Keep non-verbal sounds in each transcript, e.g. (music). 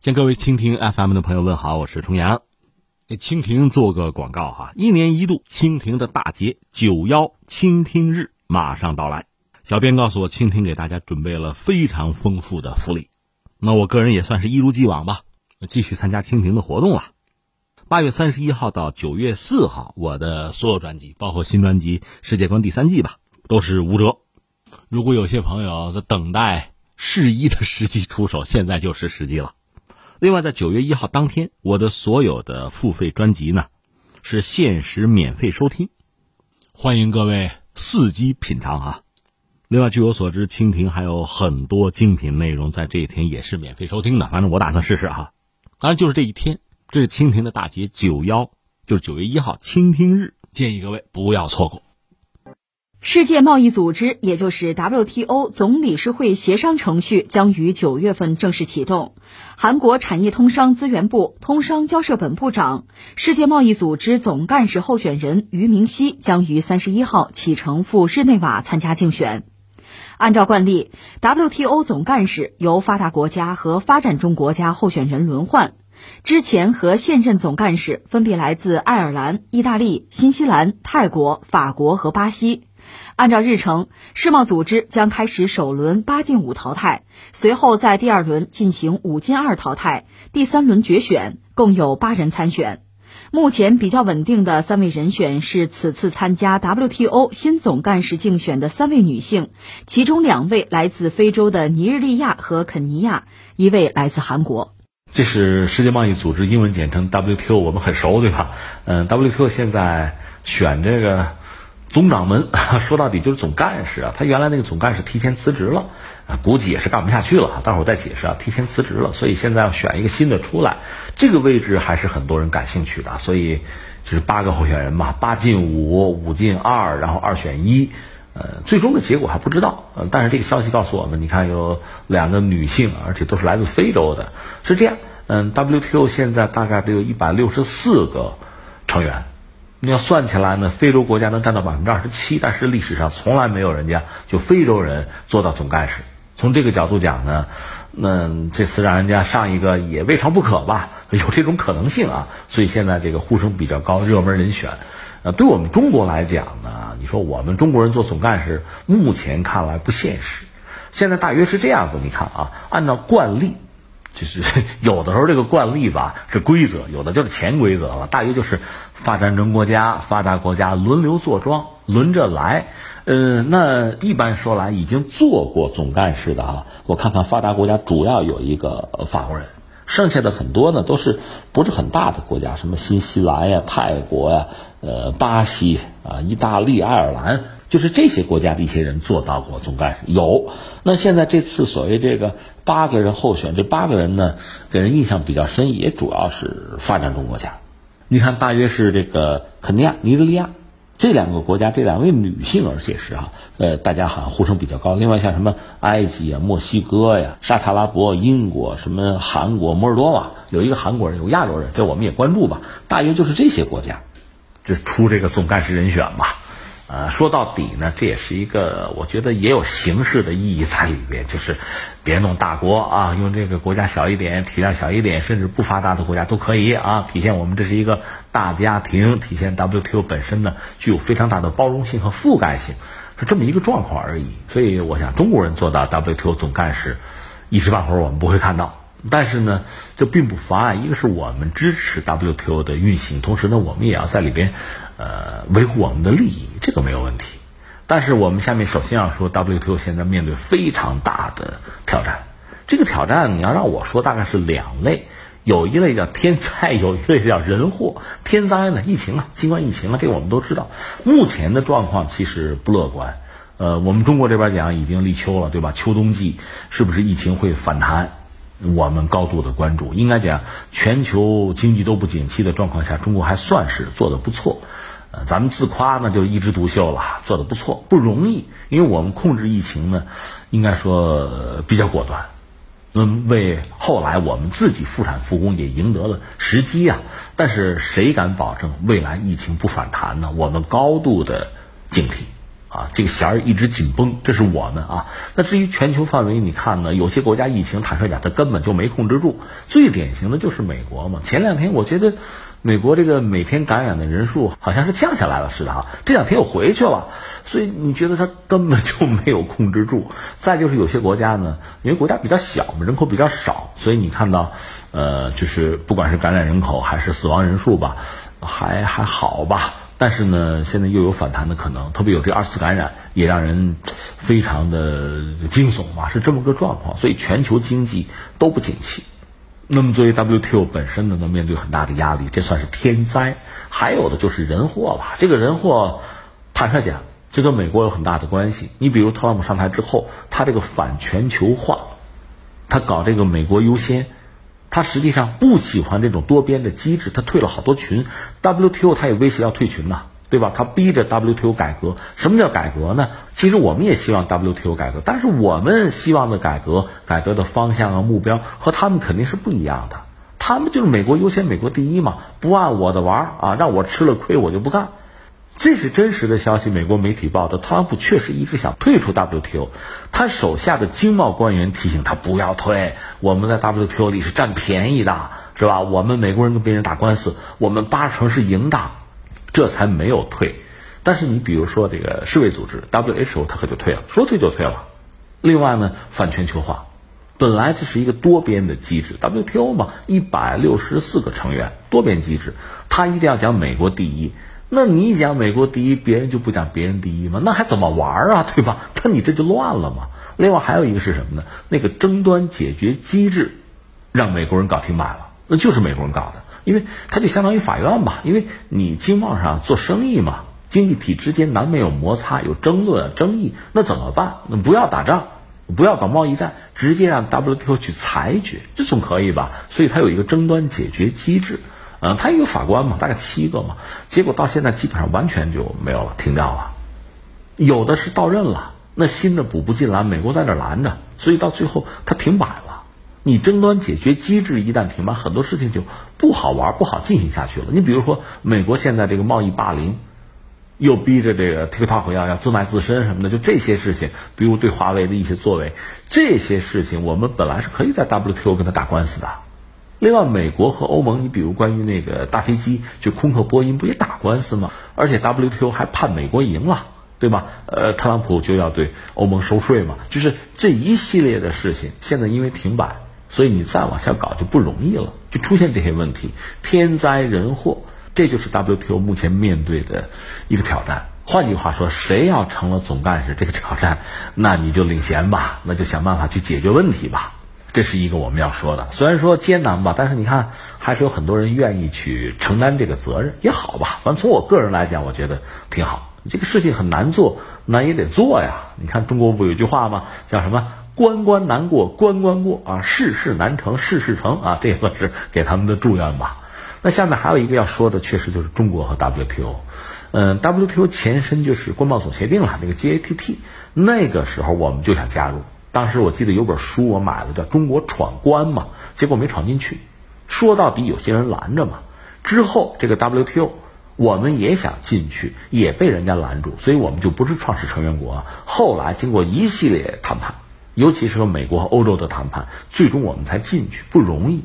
向各位蜻蜓 FM 的朋友问好，我是重阳。给蜻蜓做个广告哈，一年一度蜻蜓的大节九幺倾听日马上到来。小编告诉我，蜻蜓给大家准备了非常丰富的福利。那我个人也算是一如既往吧，继续参加蜻蜓的活动了。八月三十一号到九月四号，我的所有专辑，包括新专辑《世界观》第三季吧，都是五折。如果有些朋友在等待适宜的时机出手，现在就是时机了。另外，在九月一号当天，我的所有的付费专辑呢，是限时免费收听，欢迎各位伺机品尝啊。另外，据我所知，蜻蜓还有很多精品内容在这一天也是免费收听的。反正我打算试试哈。当然，就是这一天，这是蜻蜓的大节九幺，就是九月一号倾听日，建议各位不要错过。世界贸易组织，也就是 WTO 总理事会协商程序将于九月份正式启动。韩国产业通商资源部通商交涉本部长、世界贸易组织总干事候选人俞明熙将于三十一号启程赴日内瓦参加竞选。按照惯例，WTO 总干事由发达国家和发展中国家候选人轮换。之前和现任总干事分别来自爱尔兰、意大利、新西兰、泰国、法国和巴西。按照日程，世贸组织将开始首轮八进五淘汰，随后在第二轮进行五进二淘汰，第三轮决选，共有八人参选。目前比较稳定的三位人选是此次参加 WTO 新总干事竞选的三位女性，其中两位来自非洲的尼日利亚和肯尼亚，一位来自韩国。这是世界贸易组织英文简称 WTO，我们很熟，对吧？嗯，WTO 现在选这个。总掌门 (laughs) 说到底就是总干事啊，他原来那个总干事提前辞职了啊，估计也是干不下去了。待会儿再解释啊，提前辞职了，所以现在要选一个新的出来，这个位置还是很多人感兴趣的。所以这是八个候选人嘛，八进五，五进二，然后二选一，呃，最终的结果还不知道。呃，但是这个消息告诉我们，你看有两个女性，而且都是来自非洲的，是这样。嗯，WTO 现在大概得有一百六十四个成员。你要算起来呢，非洲国家能占到百分之二十七，但是历史上从来没有人家就非洲人做到总干事。从这个角度讲呢，那这次让人家上一个也未尝不可吧，有这种可能性啊。所以现在这个呼声比较高，热门人选。呃，对我们中国来讲呢，你说我们中国人做总干事，目前看来不现实。现在大约是这样子，你看啊，按照惯例。就是 (laughs) 有的时候这个惯例吧是规则，有的就是潜规则了。大约就是发展中国家、发达国家轮流坐庄，轮着来。呃，那一般说来，已经做过总干事的啊，我看看发达国家主要有一个法国人，剩下的很多呢都是不是很大的国家，什么新西兰呀、泰国呀、呃、巴西啊、意大利、爱尔兰。就是这些国家的一些人做到过总干事，有。那现在这次所谓这个八个人候选，这八个人呢，给人印象比较深，也主要是发展中国家。你看，大约是这个肯尼亚、尼日利亚这两个国家，这两位女性，而且是啊，呃，大家好像呼声比较高。另外像什么埃及啊、墨西哥呀、沙特阿拉伯、英国、什么韩国、摩尔多瓦，有一个韩国人，有亚洲人，这我们也关注吧。大约就是这些国家，这出这个总干事人选吧。呃，说到底呢，这也是一个，我觉得也有形式的意义在里边，就是别弄大国啊，用这个国家小一点，体量小一点，甚至不发达的国家都可以啊，体现我们这是一个大家庭，体现 WTO 本身呢具有非常大的包容性和覆盖性，是这么一个状况而已。所以，我想中国人做到 WTO 总干事，一时半会儿我们不会看到。但是呢，这并不妨碍，一个是我们支持 WTO 的运行，同时呢，我们也要在里边，呃，维护我们的利益，这个没有问题。但是我们下面首先要说，WTO 现在面对非常大的挑战。这个挑战你要让我说，大概是两类，有一类叫天灾，有一类叫人祸。天灾呢，疫情啊，新冠疫情啊，这我们都知道。目前的状况其实不乐观。呃，我们中国这边讲已经立秋了，对吧？秋冬季是不是疫情会反弹？我们高度的关注，应该讲，全球经济都不景气的状况下，中国还算是做的不错。呃，咱们自夸呢，就一枝独秀了，做的不错，不容易。因为我们控制疫情呢，应该说比较果断，嗯，为后来我们自己复产复工也赢得了时机啊。但是谁敢保证未来疫情不反弹呢？我们高度的警惕。啊，这个弦儿一直紧绷，这是我们啊。那至于全球范围，你看呢，有些国家疫情，坦率讲，它根本就没控制住。最典型的就是美国嘛。前两天我觉得，美国这个每天感染的人数好像是降下来了似的哈，这两天又回去了。所以你觉得它根本就没有控制住。再就是有些国家呢，因为国家比较小嘛，人口比较少，所以你看到，呃，就是不管是感染人口还是死亡人数吧，还还好吧。但是呢，现在又有反弹的可能，特别有这二次感染，也让人非常的惊悚嘛，是这么个状况。所以全球经济都不景气。那么作为 WTO 本身呢，能面对很大的压力，这算是天灾。还有的就是人祸吧。这个人祸，坦率讲，这跟美国有很大的关系。你比如特朗普上台之后，他这个反全球化，他搞这个美国优先。他实际上不喜欢这种多边的机制，他退了好多群，WTO 他也威胁要退群呐，对吧？他逼着 WTO 改革。什么叫改革呢？其实我们也希望 WTO 改革，但是我们希望的改革，改革的方向和目标和他们肯定是不一样的。他们就是美国优先，美国第一嘛，不按我的玩儿啊，让我吃了亏我就不干。这是真实的消息，美国媒体报的。特朗普确实一直想退出 WTO，他手下的经贸官员提醒他不要退。我们在 WTO 里是占便宜的，是吧？我们美国人跟别人打官司，我们八成是赢的，这才没有退。但是你比如说这个世卫组织 WHO，它可就退了，说退就退了。另外呢，反全球化，本来这是一个多边的机制，WTO 嘛，一百六十四个成员，多边机制，他一定要讲美国第一。那你讲美国第一，别人就不讲别人第一吗？那还怎么玩啊，对吧？那你这就乱了嘛。另外还有一个是什么呢？那个争端解决机制，让美国人搞停摆了，那就是美国人搞的，因为它就相当于法院吧，因为你经贸上做生意嘛，经济体之间难免有摩擦、有争论、争议，那怎么办？那不要打仗，不要搞贸易战，直接让 WTO 去裁决，这总可以吧？所以它有一个争端解决机制。嗯，他有法官嘛，大概七个嘛，结果到现在基本上完全就没有了，停掉了。有的是到任了，那新的补不进来，美国在那拦着，所以到最后他停摆了。你争端解决机制一旦停摆，很多事情就不好玩，不好进行下去了。你比如说，美国现在这个贸易霸凌，又逼着这个 TikTok 要要自卖自身什么的，就这些事情，比如对华为的一些作为，这些事情我们本来是可以在 WTO 跟他打官司的。另外，美国和欧盟，你比如关于那个大飞机，就空客、波音，不也打官司吗？而且 WTO 还判美国赢了，对吧？呃，特朗普就要对欧盟收税嘛，就是这一系列的事情，现在因为停摆，所以你再往下搞就不容易了，就出现这些问题，天灾人祸，这就是 WTO 目前面对的一个挑战。换句话说，谁要成了总干事，这个挑战，(laughs) 那你就领衔吧，那就想办法去解决问题吧。这是一个我们要说的，虽然说艰难吧，但是你看还是有很多人愿意去承担这个责任，也好吧。反正从我个人来讲，我觉得挺好。这个事情很难做，那也得做呀。你看中国不有句话吗？叫什么“关关难过关关过啊，事事难成事事成啊”，这也算是给他们的祝愿吧。那下面还有一个要说的，确实就是中国和 WTO。嗯，WTO 前身就是关贸总协定了，那个 GATT，那个时候我们就想加入。当时我记得有本书我买了，叫《中国闯关》嘛，结果没闯进去。说到底，有些人拦着嘛。之后这个 WTO，我们也想进去，也被人家拦住，所以我们就不是创始成员国。后来经过一系列谈判，尤其是和美国和欧洲的谈判，最终我们才进去，不容易。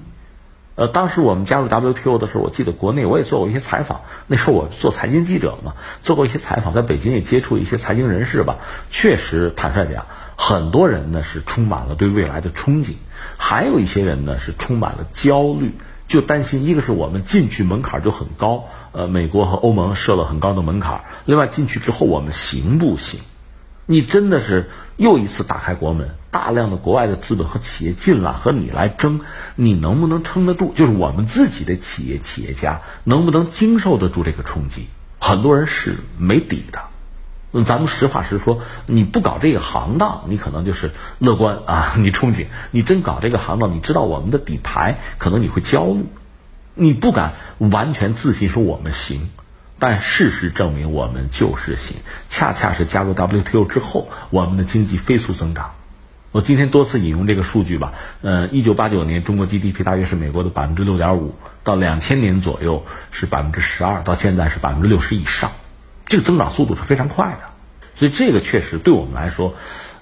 呃，当时我们加入 WTO 的时候，我记得国内我也做过一些采访。那时候我做财经记者嘛，做过一些采访，在北京也接触一些财经人士吧。确实，坦率讲，很多人呢是充满了对未来的憧憬，还有一些人呢是充满了焦虑，就担心一个是我们进去门槛就很高，呃，美国和欧盟设了很高的门槛。另外，进去之后我们行不行？你真的是又一次打开国门，大量的国外的资本和企业进来和你来争，你能不能撑得住？就是我们自己的企业企业家能不能经受得住这个冲击？很多人是没底的。咱们实话实说，你不搞这个行当，你可能就是乐观啊，你憧憬；你真搞这个行当，你知道我们的底牌，可能你会焦虑，你不敢完全自信说我们行。但事实证明，我们就是行。恰恰是加入 WTO 之后，我们的经济飞速增长。我今天多次引用这个数据吧。呃，一九八九年中国 GDP 大约是美国的百分之六点五，到两千年左右是百分之十二，到现在是百分之六十以上。这个增长速度是非常快的。所以这个确实对我们来说，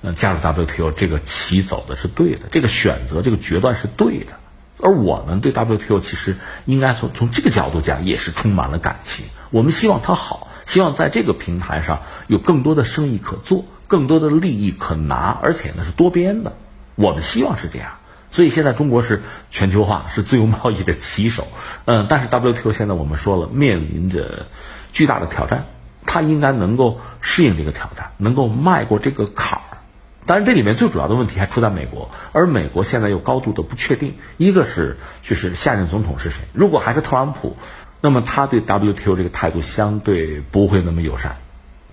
呃，加入 WTO 这个棋走的是对的，这个选择这个决断是对的。而我们对 WTO 其实应该从从这个角度讲也是充满了感情。我们希望它好，希望在这个平台上有更多的生意可做，更多的利益可拿，而且呢是多边的。我们希望是这样。所以现在中国是全球化、是自由贸易的旗手，嗯，但是 WTO 现在我们说了面临着巨大的挑战，它应该能够适应这个挑战，能够迈过这个坎儿。当然，这里面最主要的问题还出在美国，而美国现在又高度的不确定。一个是就是下任总统是谁，如果还是特朗普，那么他对 WTO 这个态度相对不会那么友善，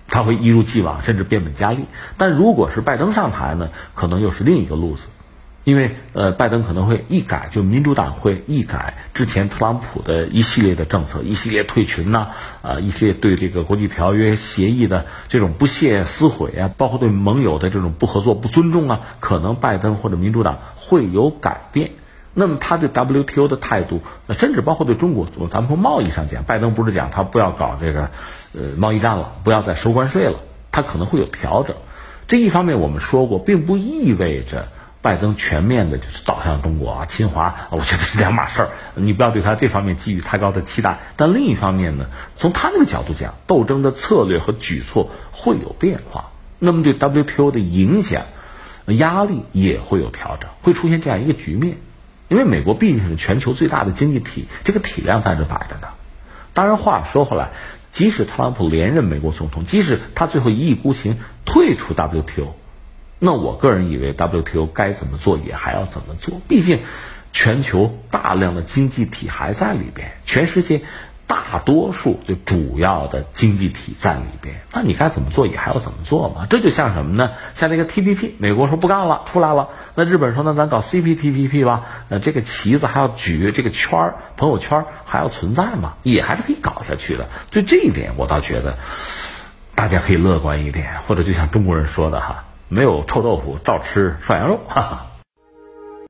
他会一如既往，甚至变本加厉。但如果是拜登上台呢，可能又是另一个路子。因为呃，拜登可能会一改，就民主党会一改之前特朗普的一系列的政策，一系列退群呐，啊，一系列对这个国际条约协议的这种不屑撕毁啊，包括对盟友的这种不合作、不尊重啊，可能拜登或者民主党会有改变。那么他对 WTO 的态度，甚至包括对中国，咱们从贸易上讲，拜登不是讲他不要搞这个呃贸易战了，不要再收关税了，他可能会有调整。这一方面我们说过，并不意味着。拜登全面的就是倒向中国啊，侵华，我觉得是两码事儿。你不要对他这方面寄予太高的期待。但另一方面呢，从他那个角度讲，斗争的策略和举措会有变化，那么对 WTO 的影响、压力也会有调整，会出现这样一个局面。因为美国毕竟是全球最大的经济体，这个体量在这摆着呢。当然，话说回来，即使特朗普连任美国总统，即使他最后一意孤行退出 WTO。那我个人以为，WTO 该怎么做也还要怎么做。毕竟，全球大量的经济体还在里边，全世界大多数就主要的经济体在里边。那你该怎么做也还要怎么做嘛？这就像什么呢？像那个 TPP，美国说不干了，出来了。那日本说，那咱搞 CPTPP 吧。那，这个旗子还要举，这个圈儿朋友圈还要存在嘛？也还是可以搞下去的。就这一点，我倒觉得大家可以乐观一点，或者就像中国人说的哈。没有臭豆腐，照吃涮羊肉，哈哈。